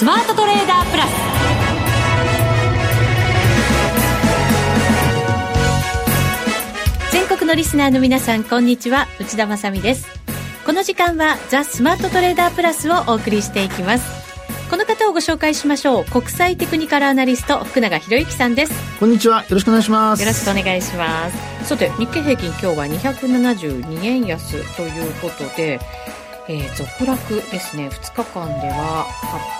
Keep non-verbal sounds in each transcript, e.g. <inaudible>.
スマートトレーダープラス。全国のリスナーの皆さんこんにちは。内田まさです。この時間はザ・スマートトレーダープラスをお送りしていきます。この方をご紹介しましょう。国際テクニカルアナリスト福永博之さんです。こんにちは。よろしくお願いします。よろしくお願いします。さて日経平均今日は272円安ということでえー、続落ですね。2日間では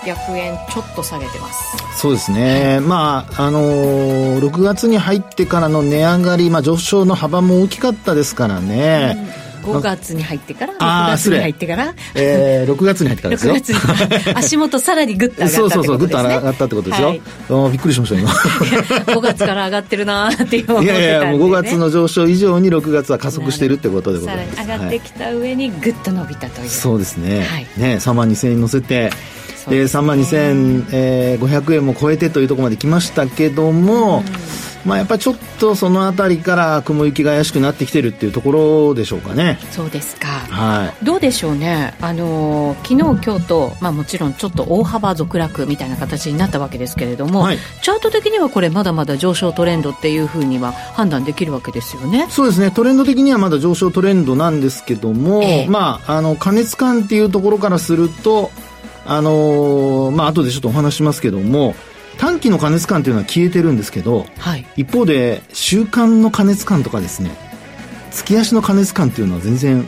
800円ちょっと下げてます。そうですね、はい、まああのー、6月に入ってからの値上がり、まあ、上昇の幅も大きかったですからね、うん5月に入ってから6月に入ってから。えー、6月に入ってからですよ。6月に。足元さらにグッと上がったそうそうそうグッと上がったってことですよ、はい、びっくりしました今。<laughs> 5月から上がってるなって思ってたんで、ね、いやいやもう5月の上昇以上に6月は加速しているってことでございます。さらに上がってきた上にグッと伸びたという、そうですね,、はい、ね3万2000円乗せてで、ね、3万2500円も超えてというところまで来ましたけども、うんまあ、やっぱりちょっとその辺りから雲行きが怪しくなってきてるっていうところでしょうかね。そうですか。はい。どうでしょうね。あの昨日今日とまあもちろんちょっと大幅続落みたいな形になったわけですけれども、はい、チャート的にはこれまだまだ上昇トレンドっていうふうには判断できるわけですよね。そうですね。トレンド的にはまだ上昇トレンドなんですけども、えー、まああの加熱感っていうところからすると。あのー、まあ後でちょっとお話しますけども、短期の加熱感というのは消えてるんですけど、はい、一方で週間の加熱感とかですね月足の加熱感というのは全然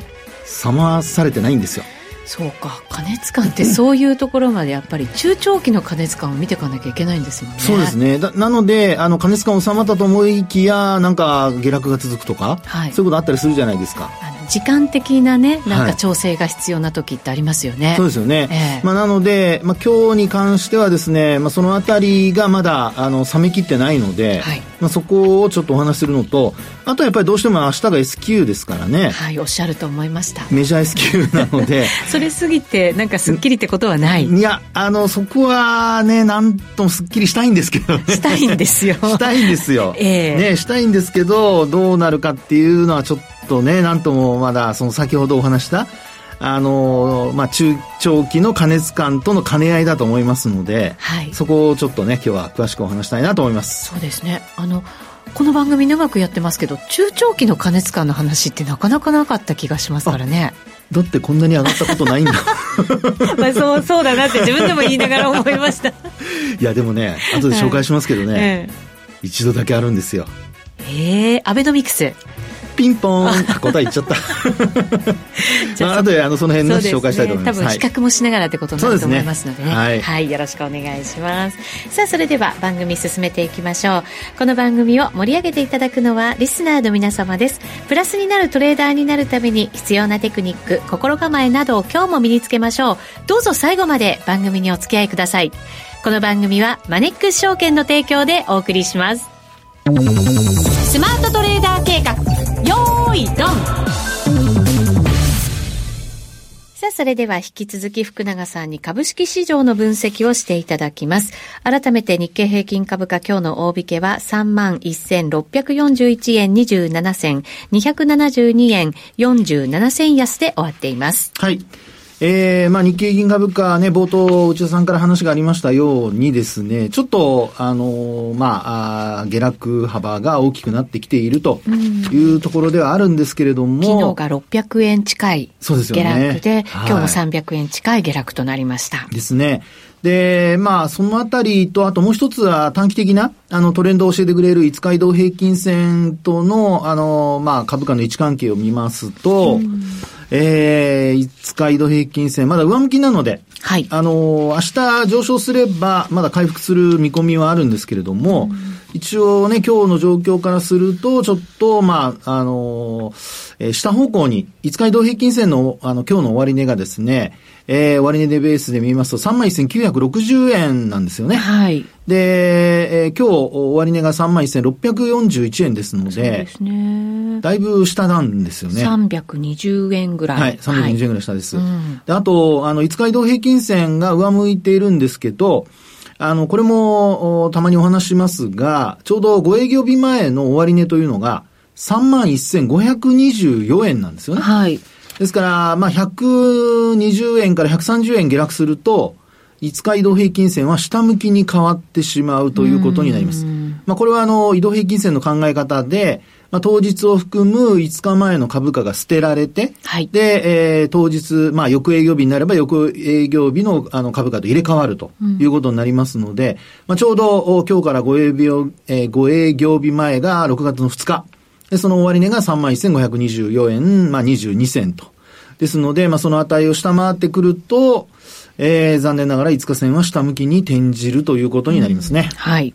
冷まされてないんですよ。そうか。加熱感ってそういうところまでやっぱり中長期の加熱感を見ていかなきゃいけないんですよね。そうですね。なのであの加熱感収まったと思いきやなんか下落が続くとか、はい、そういうことあったりするじゃないですか時間的なねなんか調整が必要な時ってありますよね、はい、そうですよね、えー、まあ、なので、まあ、今日に関してはですね、まあ、そのあたりがまだあの冷めきってないので、はい、まあ、そこをちょっとお話しするのとあとはやっぱりどうしても明日が S q ですからね。はいおっしゃると思いました。メジャー S q なので。<laughs> それすぎてなんかすっきりってことはない。いやあのそこはねなんともすっきりしたいんですけど、ね、したいんですよ。<laughs> したいんですよ、えー、ねしたいんですけどどうなるかっていうのはちょっとねなんともまだその先ほどお話したあのまあ、中長期の加熱感との兼ね合いだと思いますので、はい、そこをちょっとね今日は詳しくお話したいなと思います。そうですね。あのこの番組長くやってますけど中長期の加熱感の話ってなかなかなかった気がしますからね。だってこんなに上がったことないんだ。<laughs> まあそうそうだなって自分でも言いながら思いました。いやでもね後で紹介しますけどね、はい。ええ、一度だけあるんですよ。ええー、アベノミクスピンポン。答え言っちゃった。<laughs> じゃあ後であのその辺の、ね、紹介したいと思います、多分比較もしながらってことになると思いますのでね、ね。はい、はい、よろしくお願いします。さあそれでは番組進めていきましょう。この番組を盛り上げていただくのはリスナーの皆様です。プラスになるトレーダーになるために必要なテクニック心構えなどを今日も身につけましょう。どうぞ最後まで番組にお付き合いください。この番組はマネックス証券の提供でお送りします。スマートトレーダー計画よーいドンさあ、それでは引き続き福永さんに株式市場の分析をしていただきます。改めて日経平均株価今日の大引けは31,641円27銭、272円47銭安で終わっています。はい。えー、まあ日経平均株価ね、冒頭内田さんから話がありましたようにですね、ちょっと、あの、まあ、あ下落幅が大きくなってきているというところではあるんですけれども。昨日が600円近い下落で、ねで今日も300円近い下落となりました。ですね。で、まあ、そのあたりと、あともう一つは短期的な、あの、トレンドを教えてくれる5日移動平均線との、あの、まあ、株価の位置関係を見ますと、えー、5日移動平均線、まだ上向きなので、はい。あの、明日上昇すれば、まだ回復する見込みはあるんですけれども、一応ね、今日の状況からすると、ちょっと、まあ、あの、えー、下方向に、5日移動平均線の、あの、今日の終値がですね、えー、終値でベースで見ますと、31,960円なんですよね。はい。で、えー、今日終値が31,641円ですので、そうですね。だいぶ下なんですよね。320円ぐらい。はい、320円ぐらい下です。はいうん、であと、あの、5日移動平均線が上向いているんですけど、あの、これも、たまにお話しますが、ちょうど5営業日前の終値というのが、31,524円なんですよね。はい。ですから、まあ、120円から130円下落すると、5日移動平均線は下向きに変わってしまうということになります。まあ、これはあの、移動平均線の考え方で、まあ、当日を含む5日前の株価が捨てられて、はい、で、えー、当日、まあ、翌営業日になれば翌営業日のあの株価と入れ替わるということになりますので、うん、まあ、ちょうど今日から5営業、えー、5営業日前が6月の2日、で、その終値が31,524円、まあ、22銭と。ですので、まあ、その値を下回ってくると、えー、残念ながら5日線は下向きに転じるということになりますね。うん、はい。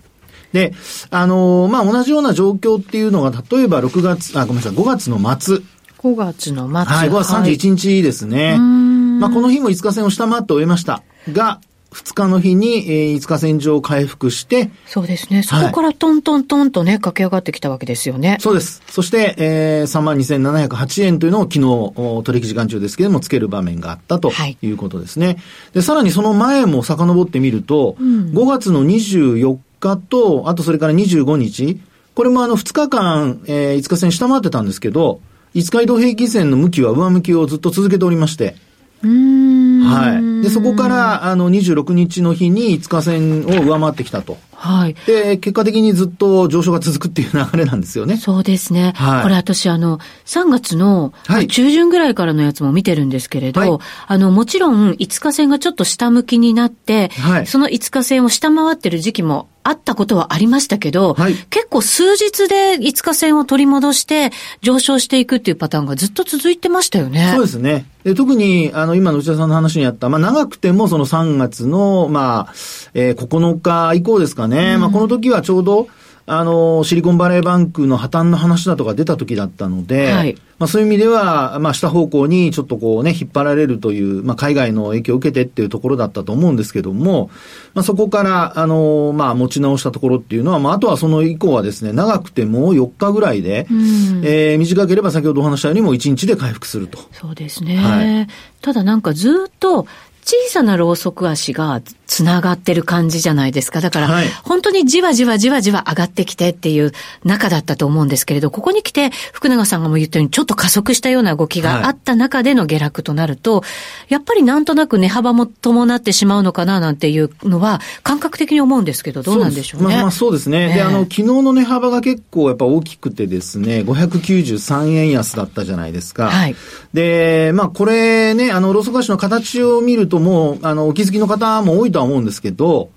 で、あのー、まあ、同じような状況っていうのが、例えば6月、あ、ごめんなさい、5月の末。5月の末。はい、5月31日ですね。はい、まあ、この日も5日線を下回って終えました。が、2日の日に、えー、5日線上回復して、そうですね。そこからトントントンとね、駆け上がってきたわけですよね。そうです。そして、えー、32,708円というのを昨日、取引時間中ですけれども、つける場面があったということですね。はい、で、さらにその前も遡ってみると、うん、5月の24日と、あとそれから25日、これもあの2日間、えー、5日線下回ってたんですけど、5日移動平均線の向きは上向きをずっと続けておりまして、はい。で、そこから、あの、26日の日に5日線を上回ってきたと。はい。で、結果的にずっと上昇が続くっていう流れなんですよね。そうですね。はい。これ私、あの、3月の、中旬ぐらいからのやつも見てるんですけれど、はい、あの、もちろん5日線がちょっと下向きになって、はい、その5日線を下回ってる時期もあったことはありましたけど、はい、結構数日で5日線を取り戻して上昇していくっていうパターンがずっと続いてましたよね。そうですね。で特に、あの、今の内田さんの話にあった、まあ、長くてもその3月の、まあ、えー、9日以降ですかね。うん、まあ、この時はちょうど、あの、シリコンバレーバンクの破綻の話だとか出た時だったので、はい、まあそういう意味では、まあ下方向にちょっとこうね、引っ張られるという、まあ海外の影響を受けてっていうところだったと思うんですけども、まあそこから、あの、まあ持ち直したところっていうのは、まああとはその以降はですね、長くても4日ぐらいで、うん、えー、短ければ先ほどお話したようにも1日で回復すると。そうですね。はい、ただなんかずっと、小さなろうそく足がつながってる感じじゃないですか。だから、はい、本当にじわじわじわじわ上がってきてっていう中だったと思うんですけれど、ここに来て福永さんがも言ったようにちょっと加速したような動きがあった中での下落となると、はい、やっぱりなんとなく値幅も伴ってしまうのかななんていうのは感覚的に思うんですけど、どうなんでしょうね。まあ、まあそうですね。で、あの、昨日の値幅が結構やっぱ大きくてですね、593円安だったじゃないですか。はい。で、まあこれね、あの、ローソク足の形を見るともう、あの、お気づきの方も多いとは思うんですけど、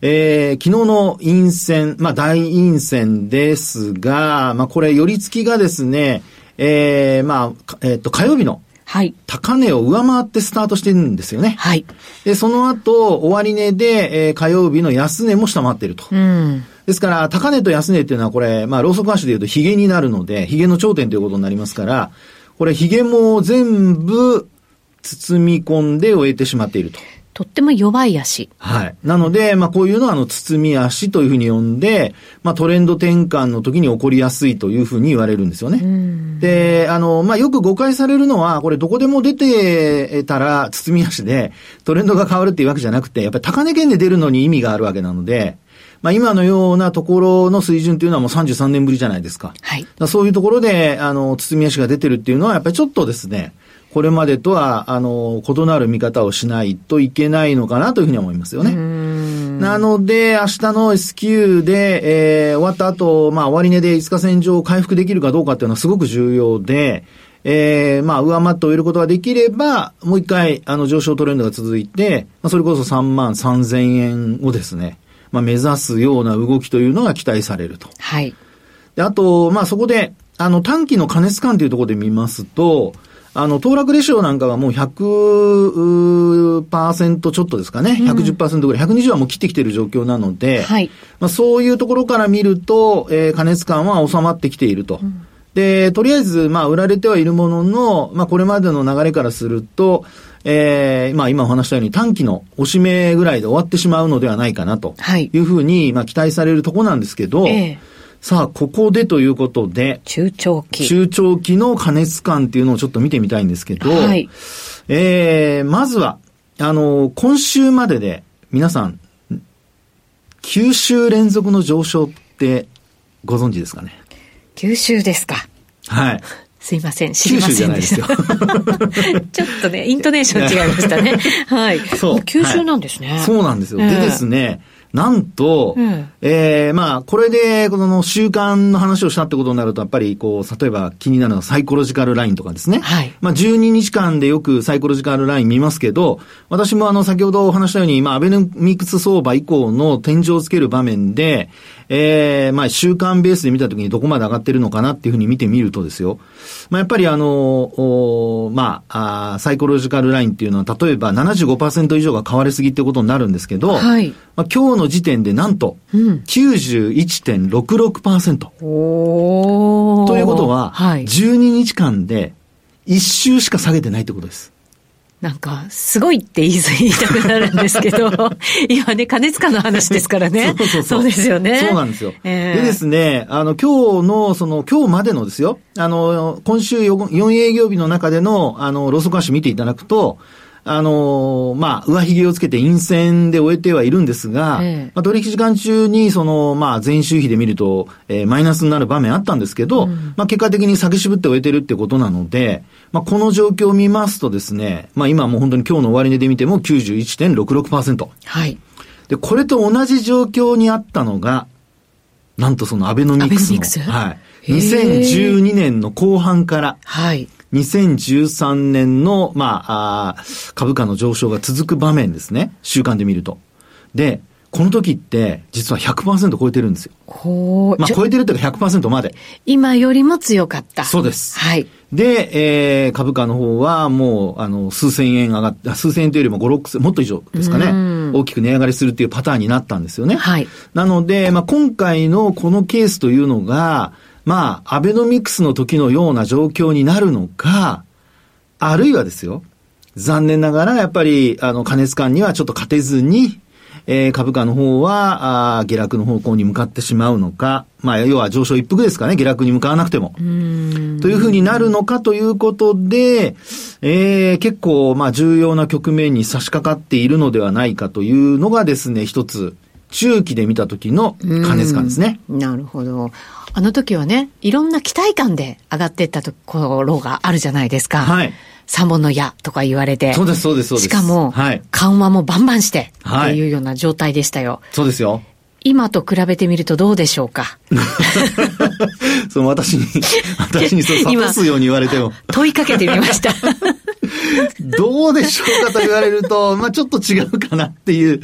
えー、昨日の陰線、まあ大陰線ですが、まあこれ、寄り付きがですね、えー、まあ、えっ、ー、と、火曜日の、はい。高値を上回ってスタートしてるんですよね。はい。で、その後、終値で、えー、火曜日の安値も下回ってると。うん。ですから、高値と安値っていうのはこれ、まあ、ローソク足で言うとヒゲになるので、ヒゲの頂点ということになりますから、これヒゲも全部、包み込んで終えてしまっていると。とっても弱い足。はい。なので、まあこういうのはあの包み足というふうに呼んで、まあトレンド転換の時に起こりやすいというふうに言われるんですよね。で、あの、まあよく誤解されるのは、これどこでも出てたら包み足でトレンドが変わるっていうわけじゃなくて、やっぱり高値圏で出るのに意味があるわけなので、まあ今のようなところの水準というのはもう33年ぶりじゃないですか。はい。そういうところで、あの、包み足が出てるっていうのは、やっぱりちょっとですね、これまでとは、あの、異なる見方をしないといけないのかなというふうに思いますよね。なので、明日の S q で、えー、終わった後、まあ、終値で5日線上回復できるかどうかっていうのはすごく重要で、えー、まあ、上回って終えることができれば、もう一回、あの、上昇トレンドが続いて、まあ、それこそ3万3000円をですね、まあ、目指すような動きというのが期待されると。はい。で、あと、まあ、そこで、あの、短期の加熱感というところで見ますと、あの、騰落レシオなんかはもう100%ちょっとですかね。110%ぐらい。120はもう切ってきている状況なので、はい。まあそういうところから見ると、えー、加熱感は収まってきていると。うん、で、とりあえず、まあ売られてはいるものの、まあこれまでの流れからすると、えー、まあ今お話したように短期の押し目ぐらいで終わってしまうのではないかなと。はい。いうふうに、まあ期待されるところなんですけど、えーさあ、ここでということで、中長期。中長期の加熱感っていうのをちょっと見てみたいんですけど、はい。えー、まずは、あの、今週までで、皆さん、9週連続の上昇ってご存知ですかね ?9 週ですか。はい。<laughs> すいません、知りませんでした。<laughs> ちょっとね、イントネーション違いましたね。<laughs> はい。そう。九州なんですね、はい、そうなんですよ。でですね、なんと、うん、ええー、まあ、これで、この習慣の話をしたってことになると、やっぱり、こう、例えば気になるのはサイコロジカルラインとかですね。はい。まあ、12日間でよくサイコロジカルライン見ますけど、私もあの、先ほどお話したように、まあ、アベノミクス相場以降の天井をつける場面で、ええー、まあ、週間ベースで見たときにどこまで上がってるのかなっていうふうに見てみるとですよ。まあ、やっぱりあの、おまああ、サイコロジカルラインっていうのは、例えば75%以上が買われすぎってことになるんですけど、はい。まあ、今日の時点でなんと、91.66%。おということは、はい、12日間で1週しか下げてないってことです。なんか、すごいって言い言いたくなるんですけど、<laughs> 今ね、金塚の話ですからね。そうそうそう。そうですよね。そうなんですよ。えー、でですね、あの、今日の、その、今日までのですよ、あの、今週 4, 4営業日の中での、あの、ローソク足見ていただくと、あのまあ、上髭をつけて陰線で終えてはいるんですが、ええ、まあ、取引時間中に、その、まあ、前週比で見ると、えー、マイナスになる場面あったんですけど、うん、まあ、結果的に下げ渋って終えてるってことなので、まあ、この状況を見ますとですね、まあ、今もう本当に今日の終値で見ても91.66%。はい。で、これと同じ状況にあったのが、なんとそのアベノミクスの。ス？はい。2012年の後半から、はい。2013年の、まあ、あ株価の上昇が続く場面ですね。週間で見ると。で、この時って、実は100%超えてるんですよ。ほまあ、超えてるというか100%まで。今よりも強かった。そうです。はい。で、えー、株価の方はもう、あの、数千円上がって、数千円というよりも5、6千、もっと以上ですかね。大きく値上がりするっていうパターンになったんですよね。はい。なので、まあ、今回のこのケースというのが、まあ、アベノミクスの時のような状況になるのか、あるいはですよ、残念ながら、やっぱり、あの、加熱感にはちょっと勝てずに、えー、株価の方は、あ下落の方向に向かってしまうのか、まあ、要は上昇一服ですかね、下落に向かわなくても。というふうになるのかということで、えー、結構、まあ、重要な局面に差し掛かっているのではないかというのがですね、一つ、中期で見た時の加熱感ですね。なるほど。あの時はね、いろんな期待感で上がっていったところがあるじゃないですか。はい。三本の矢とか言われて。そうです、そうです、そうです。しかも、はい、緩和もバンバンして、っていうような状態でしたよ。はい、そうですよ。今と比べてみるとどうでしょうか？<laughs> その私に、私にそう諭すように言われても。問いかけてみました。<laughs> どうでしょうかと言われると、まあちょっと違うかなっていう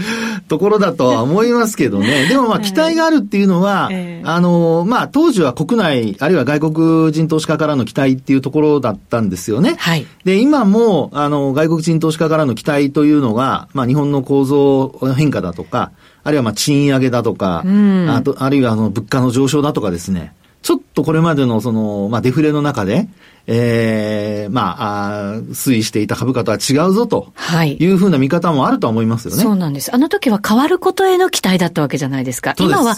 ところだとは思いますけどね。<laughs> でもまあ期待があるっていうのは、えー、あの、まあ当時は国内、あるいは外国人投資家からの期待っていうところだったんですよね。はい。で、今も、あの、外国人投資家からの期待というのが、まあ日本の構造変化だとか、あるいはまあ賃上げだとか、うん、あとあるいはあの物価の上昇だとかですね、ちょっとこれまでのその、まあデフレの中で、ええー、まああ、推移していた株価とは違うぞと。はい。いうふうな見方もあるとは思いますよね。そうなんです。あの時は変わることへの期待だったわけじゃないですか。今は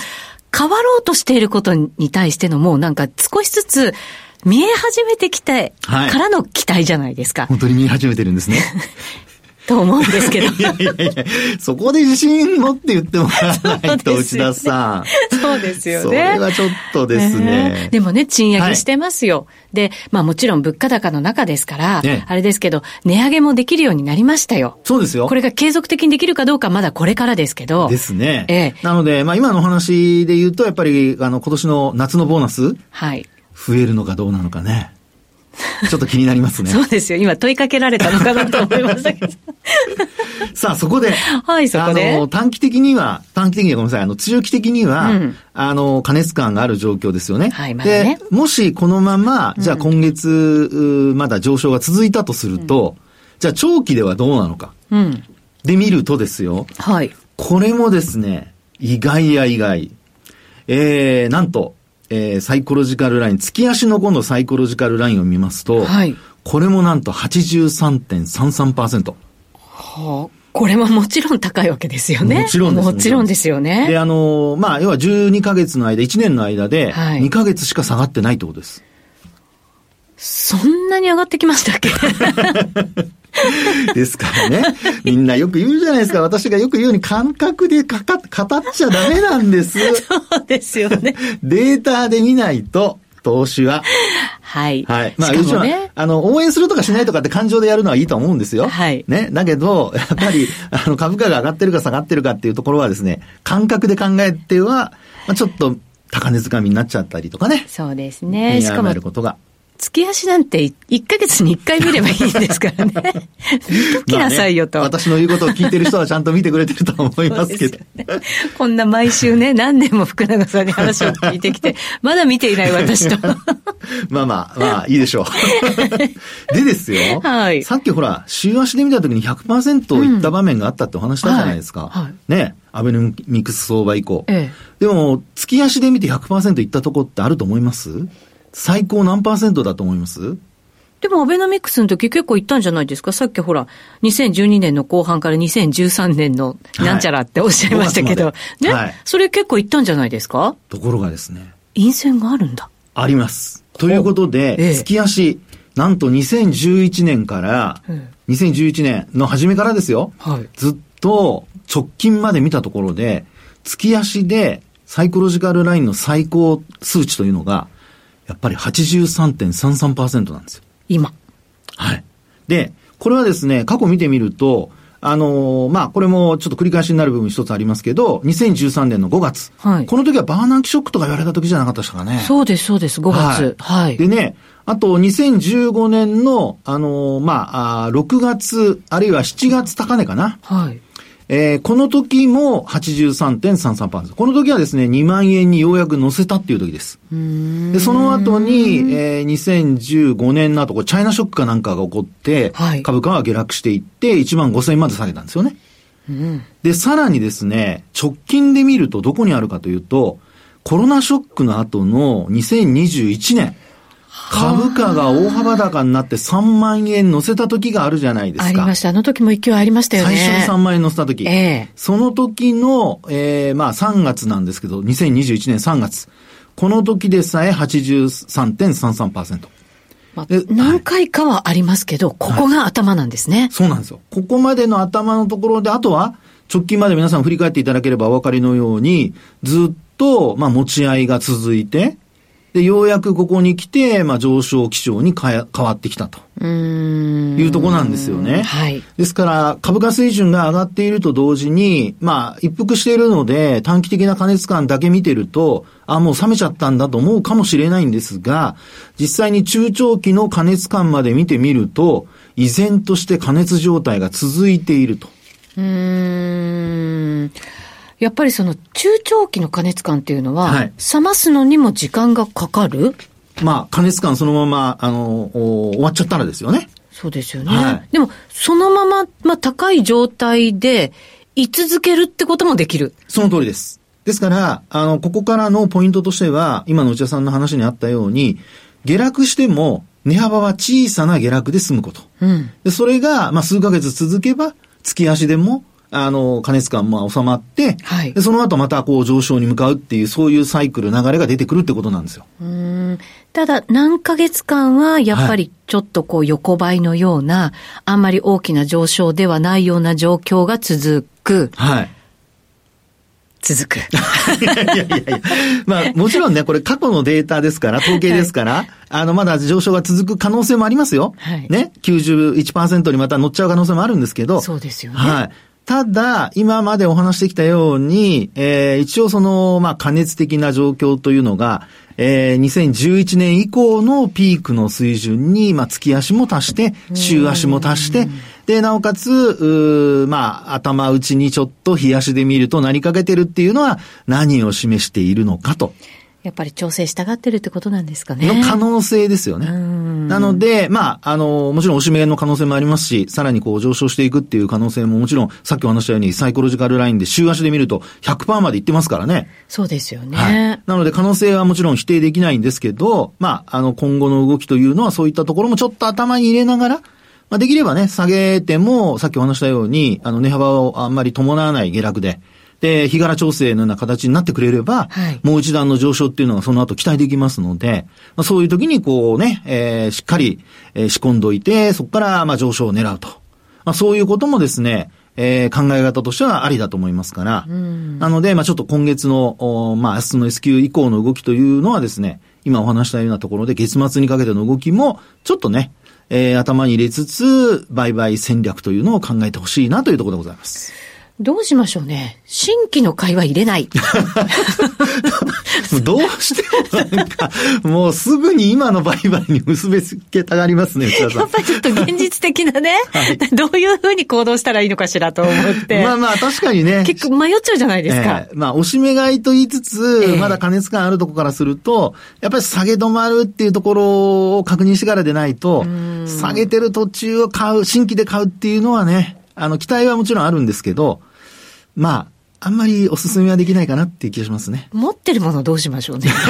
変わろうとしていることに対してのもうなんか少しずつ見え始めてきてからの期待じゃないですか。はい、本当に見え始めてるんですね。<laughs> と思うんですけど。いやいやいや、そこで自信持って言ってもらわないと、内田さん。そうですよね。それはちょっとですね。でもね、賃上げしてますよ。はい、で、まあもちろん物価高の中ですから、ね、あれですけど、値上げもできるようになりましたよ。そうですよ。これが継続的にできるかどうかまだこれからですけど。ですね。ええ。なので、まあ今の話で言うと、やっぱり、あの、今年の夏のボーナス。はい。増えるのかどうなのかね。<laughs> ちょっと気になりますね。そうですよ。今問いかけられたのかなと思いましたけど。<laughs> さあ、そこで。はい、そこで。あの、短期的には、短期的にはごめんなさい、あの、強気的には、うん、あの、加熱感がある状況ですよね。はい、まだね。で、もしこのまま、じゃあ今月、うん、まだ上昇が続いたとすると、うん、じゃあ長期ではどうなのか。うん。で見るとですよ。はい。これもですね、意外や意外。えー、なんと、えー、サイコロジカルライン、月足の今度サイコロジカルラインを見ますと、はい、これもなんと83.33%。はあこれももちろん高いわけですよね。もちろんです。もちろんですよね。で、あの、まあ、要は12ヶ月の間、1年の間で、2ヶ月しか下がってないってことです。そんなに上がってきましたっけ？<laughs> <laughs> ですからね。みんなよく言うじゃないですか。私がよく言うように感覚でかか語っちゃダメなんです。<laughs> そうですよね。<laughs> データで見ないと、投資は。はい。はい。まあ、もね、あの、応援するとかしないとかって感情でやるのはいいと思うんですよ。はい。ね。だけど、やっぱり、あの、株価が上がってるか下がってるかっていうところはですね、感覚で考えては、まあ、ちょっと、高値掴みになっちゃったりとかね。そうですね。しかも、ることが。月足なんて1ヶ月に1回見ればいいんですからね。<laughs> 見ときなさいよと、ね、私の言うことを聞いてる人はちゃんと見てくれてると思いますけど。ね、こんな毎週ね、何年も福永さんに話を聞いてきて、まだ見ていない私と。<laughs> まあまあ、まあいいでしょう。<laughs> でですよ。はい。さっきほら、週足で見た時に100%いった場面があったってお話したじゃないですか。うんはいはい、ね。アベノミクス相場以降。ええ、でも、月足で見て100%いったとこってあると思います？最高何パーセントだと思います？でもアベノミクスの時結構いったんじゃないですか？さっきほら、2012年の後半から2013年のなんちゃらっておっしゃいましたけど、はい、ね、はい、それ結構いったんじゃないですか？ところがですね。陰線があるんだ。あります。ということで、ええ、月足、なんと2011年から、2011年の初めからですよ。はい、ずっと直近まで見たところで、月足でサイコロジカルラインの最高数値というのが、やっぱり83.33%なんですよ。今。はい。で、これはですね、過去見てみると、あのー、まあ、これもちょっと繰り返しになる部分一つありますけど、2013年の5月。はい。この時はバーナンキショックとか言われた時じゃなかったですかね。そうです、そうです、5月。はい。はい、でね、あと、2015年の、あのー、まあ、あ6月、あるいは7月高値かな。はい。えー、この時も83.33%。この時はですね、2万円にようやく乗せたっていう時です。で、その後に、えー、2015年の後、これチャイナショックかなんかが起こって、はい、株価は下落していって、1万5000円まで下げたんですよね。うん、で、さらにですね、直近で見るとどこにあるかというと、コロナショックの後の2021年、株価が大幅高になって3万円乗せた時があるじゃないですか。ありました。あの時も勢いありましたよね。最初に3万円乗せた時。ええー、その時の、ええー、まあ3月なんですけど、2021年3月。この時でさえ83.33%。まあ、何回かはありますけど、ここが頭なんですね、はい、そうなんですよ。ここまでの頭のところで、あとは、直近まで皆さん振り返っていただければお分かりのように、ずっと、まあ、持ち合いが続いて、で、ようやくここに来て、まあ、上昇基調に変わってきたと。いうとこなんですよね。はい。ですから、株価水準が上がっていると同時に、まあ、一服しているので、短期的な加熱感だけ見てると、あ、もう冷めちゃったんだと思うかもしれないんですが、実際に中長期の加熱感まで見てみると、依然として加熱状態が続いていると。うん。やっぱりその中長期の加熱感っていうのは、はい、冷ますのにも時間がかかる？まあ、加熱感そのまま、あの、終わっちゃったらですよね。そうですよね。はい、でも、そのまま、まあ、高い状態で、居続けるってこともできる。その通りです。ですから、あの、ここからのポイントとしては、今の内田さんの話にあったように、下落しても、値幅は小さな下落で済むこと。うん、でそれが、まあ、数ヶ月続けば、月足でも、あの、加熱感も収まって、はい、でその後またこう上昇に向かうっていう、そういうサイクル、流れが出てくるってことなんですよ。うんただ、何ヶ月間はやっぱりちょっとこう横ばいのような、はい、あんまり大きな上昇ではないような状況が続く。はい。続く。<laughs> いやいやいやまあ、もちろんね、これ過去のデータですから、統計ですから、はい、あの、まだ上昇が続く可能性もありますよ。はい。ね？91%にまた乗っちゃう可能性もあるんですけど。そうですよね。はい。ただ、今までお話してきたように、えー、一応その、まあ、加熱的な状況というのが、えー、2011年以降のピークの水準に、まあ、月足も足して、週足も足して、で、なおかつ、うまあ、頭打ちにちょっと冷やしで見るとなりかけてるっていうのは何を示しているのかと。やっぱり調整したがってるってことなんですかね。の可能性ですよね。なので、まあ、あの、もちろん押し目の可能性もありますし、さらにこう上昇していくっていう可能性ももちろん、さっきお話したようにサイコロジカルラインで週足で見ると100%までいってますからね。そうですよね。はい、なので可能性はもちろん否定できないんですけど、まあ、あの、今後の動きというのはそういったところもちょっと頭に入れながら、まあ、できればね、下げても、さっきお話したように、あの、値幅をあんまり伴わない下落で、で、日柄調整のような形になってくれれば、はい、もう一段の上昇っていうのがその後期待できますので、まあ、そういう時にこうね、えー、しっかり、えー、仕込んどいて、そこからまあ上昇を狙うと。まあ、そういうこともですね、えー、考え方としてはありだと思いますから、なので、まあちょっと今月の、まあ明日の S q 以降の動きというのはですね、今お話したようなところで月末にかけての動きも、ちょっとね、えー、頭に入れつつ、売買戦略というのを考えてほしいなというところでございます。どうしましょうね。新規の会話入れない。<laughs> どうしてもなんか、もうすぐに今の売買に結びつけたがりますね、やっぱりちょっと現実的なね、はい、どういうふうに行動したらいいのかしらと思って。まあまあ確かにね。結構迷っちゃうじゃないですか。えー、まあ、押し目買いと言いつつ、えー、まだ加熱感あるところからすると、やっぱり下げ止まるっていうところを確認してからでないと、下げてる途中を買う、新規で買うっていうのはね、あの、期待はもちろんあるんですけど、まあ、あんまりおすすめはできないかなっていう気がしますね。持ってるものどうしましょうね。<laughs>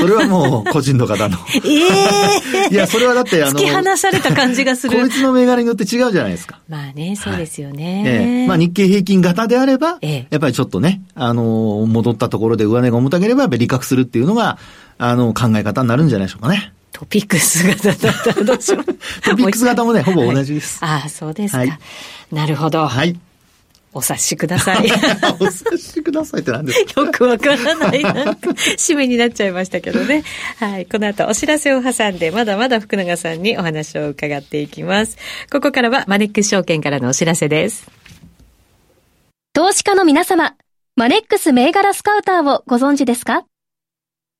それはもう個人の方の。ええー、いや、それはだってあの。突き放された感じがする。こいつの銘柄によって違うじゃないですか。まあね、そうですよね。はい、えー、まあ日経平均型であれば、えー、やっぱりちょっとね、あの、戻ったところで上値が重たければ、やっぱり利確するっていうのが、あの、考え方になるんじゃないでしょうかね。トピックス型だったらどうしよう。トピックス型もね、ほぼ同じです。はい、ああ、そうですか。はい、なるほど。はい。お察しください。<laughs> お察しくださいって何ですか？<laughs> よくわからない。なんか、締めになっちゃいましたけどね。はい。この後、お知らせを挟んで、まだまだ福永さんにお話を伺っていきます。ここからは、マネックス証券からのお知らせです。投資家の皆様、マネックス銘柄スカウターをご存知ですか？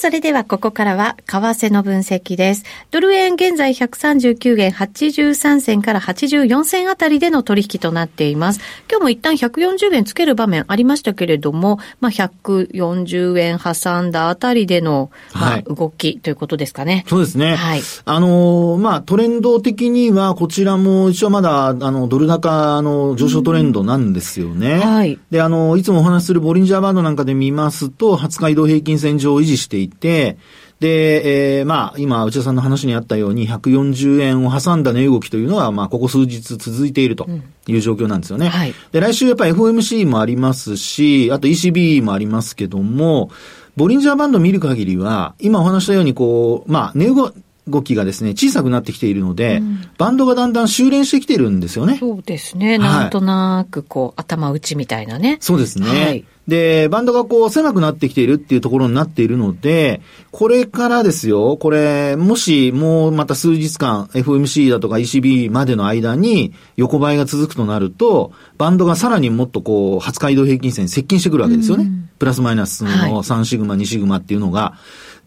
それではここからは為替の分析です。ドル円現在139円83銭から84銭あたりでの取引となっています。今日も一旦140円つける場面ありましたけれども、まあ、140円挟んだあたりでの、まあ、動きということですかね。はい、そうですね。はい。あのー、まあ、トレンド的にはこちらも一応まだ、あの、ドル高の上昇トレンドなんですよね。はい。で、あの、いつもお話しするボリンジャーバンドなんかで見ますと、20日移動平均線上を維持していて、で、えー、まあ、今、内田さんの話にあったように、140円を挟んだ値動きというのは、まあ、ここ数日続いているという状況なんですよね。うん、はい。で、来週やっぱり FOMC もありますし、あと ECB もありますけども、ボリンジャーバンド見る限りは、今お話したように、こう、まあ、値動動きがですね、小さくなってきているので、うん、バンドがだんだん修練してきてるんですよね。そうですね。なんとなく、こう、頭打ちみたいなね。そうですね。はい。で、バンドがこう狭くなってきているっていうところになっているので、これからですよ、これ、もしもうまた数日間 FMC だとか ECB までの間に横ばいが続くとなると、バンドがさらにもっとこう、20日移動平均線に接近してくるわけですよね。うん、プラスマイナスの3シグマ、2シグマっていうのが。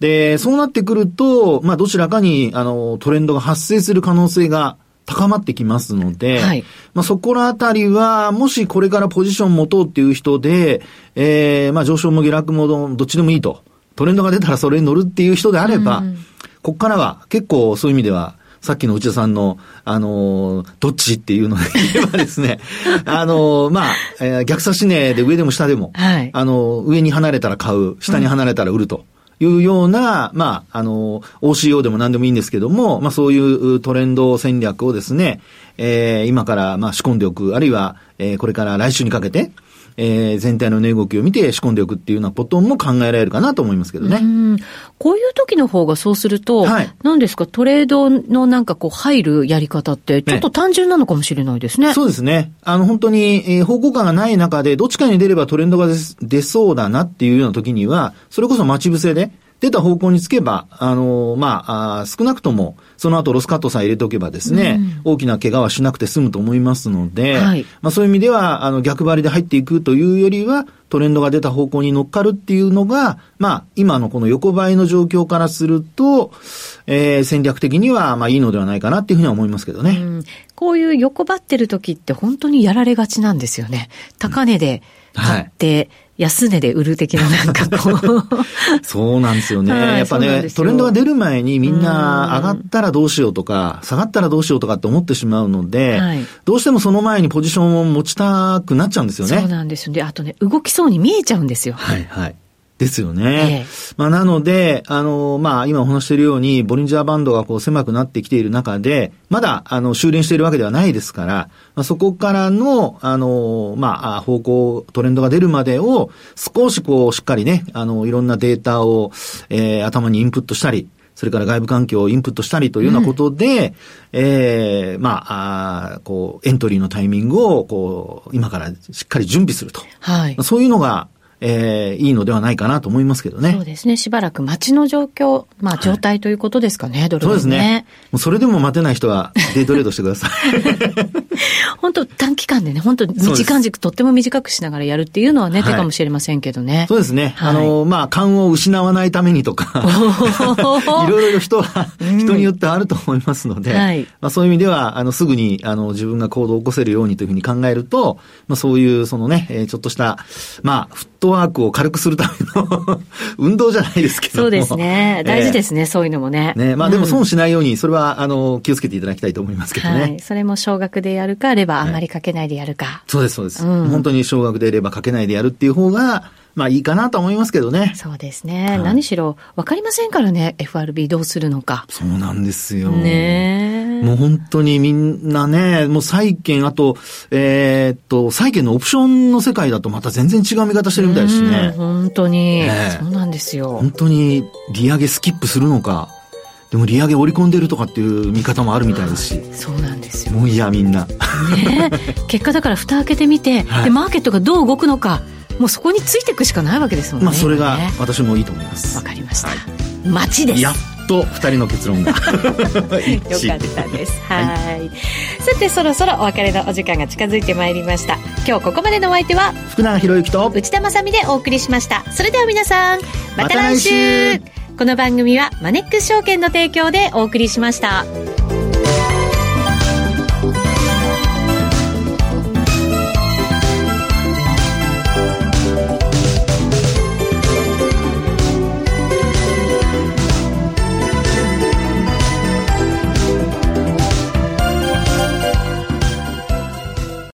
で、そうなってくると、まあどちらかに、あの、トレンドが発生する可能性が高まってきますので、はい、まあそこらあたりは、もしこれからポジション持とうっていう人で、えー、まあ上昇も下落もどっちでもいいと。トレンドが出たらそれに乗るっていう人であれば、うん、ここからは結構そういう意味では、さっきの内田さんの、あのー、どっちっていうので言えばですね、<laughs> あのー、まあ、えー、逆差し値で上でも下でも、はい、あのー、上に離れたら買う、下に離れたら売ると。いうような、まあ、あの、OCO でも何でもいいんですけども、まあそういうトレンド戦略をですね、えー、今からまあ仕込んでおく、あるいは、えー、これから来週にかけて、えー、全体の値動きを見て仕込んでおくっていうようなことも考えられるかなと思いますけどね。うこういう時の方がそうすると、はい、何ですか、トレードのなんかこう入るやり方って、ちょっと単純なのかもしれないですね。ねそうですね。あの、本当に、えー、方向感がない中で、どっちかに出ればトレンドが出そうだなっていうような時には、それこそ待ち伏せで、出た方向につけば、あの、まあ、あ少なくとも、その後ロスカットさえ入れておけばですね、うん、大きな怪我はしなくて済むと思いますので、はい、まあそういう意味では、あの、逆張りで入っていくというよりは、トレンドが出た方向に乗っかるっていうのが、まあ、今のこの横ばいの状況からすると、えー、戦略的には、まあいいのではないかなっていうふうには思いますけどね。うん、こういう横ばってる時って本当にやられがちなんですよね。高値で買って、はい安値で売る的ななんかこうそうなんですよね。はい、やっぱね、トレンドが出る前にみんな上がったらどうしようとか、下がったらどうしようとかって思ってしまうので、はい、どうしてもその前にポジションを持ちたくなっちゃうんですよね。そうなんですよ。で、あとね、動きそうに見えちゃうんですよ。はいはい。ですよね。ええ、まあ、なので、あの、まあ、今お話しているように、ボリンジャーバンドがこう狭くなってきている中で、まだ、あの、修練しているわけではないですから、まあ、そこからの、あの、まあ、方向、トレンドが出るまでを、少しこう、しっかりね、あの、いろんなデータを、えー、頭にインプットしたり、それから外部環境をインプットしたりというようなことで、うん、ええー、まあ、あこう、エントリーのタイミングを、こう、今からしっかり準備すると。はい。そういうのが、えー、いいのではないかなと思いますけどね。そうですね。しばらく待ちの状況、まあ状態ということですかね、はい、ドル、ね、そうですね。もうそれでも待てない人はデイトレードしてください。<laughs> 本当短期間でね、本当時間軸とっても短くしながらやるっていうのはね、手かもしれませんけどね。そうですね。はい、あの、まあ、勘を失わないためにとか、<laughs> いろいろ人は、人によってあると思いますので、はい、まあそういう意味では、あの、すぐに、あの、自分が行動を起こせるようにというふうに考えると、まあそういう、そのね、えー、ちょっとした、まあ、トワークを軽くするための <laughs> 運動じゃないですけどそうですね。大事ですね、えー、そういうのもね。ね、まあでも損しないように、それは、あの、気をつけていただきたいと思いますけどね。はい。それも少額でやるか、レバーあんまりかけないでやるか。はい、そうです、そうです、うん。本当に少額でレバーかけないでやるっていう方が、まあいいかなと思いますけどね。そうですね。はい、何しろ、わかりませんからね、FRB どうするのか。そうなんですよ。ねもう本当にみんなね、もう債券、あと、えー、っと、債券のオプションの世界だとまた全然違う見方してるみたいですしね。本当に、ね、そうなんですよ。本当に利上げスキップするのか。でも利上げ織り込んでるとかっていう見方もあるみたいですし。そうなんですよ。もういや、みんな。ね <laughs> 結果だから蓋開けてみて、はい、で、マーケットがどう動くのか、もうそこについていくしかないわけですもんね。まあ、それが私もいいと思います。わかりました。はい、待ちです。やっと二人の結論が。<laughs> よかったです。はい。さてそろそろお別れのお時間が近づいてまいりました。今日ここまでのお相手は福永博之と内田まさでお送りしました。それでは皆さんまた来週。ま、この番組はマネックス証券の提供でお送りしました。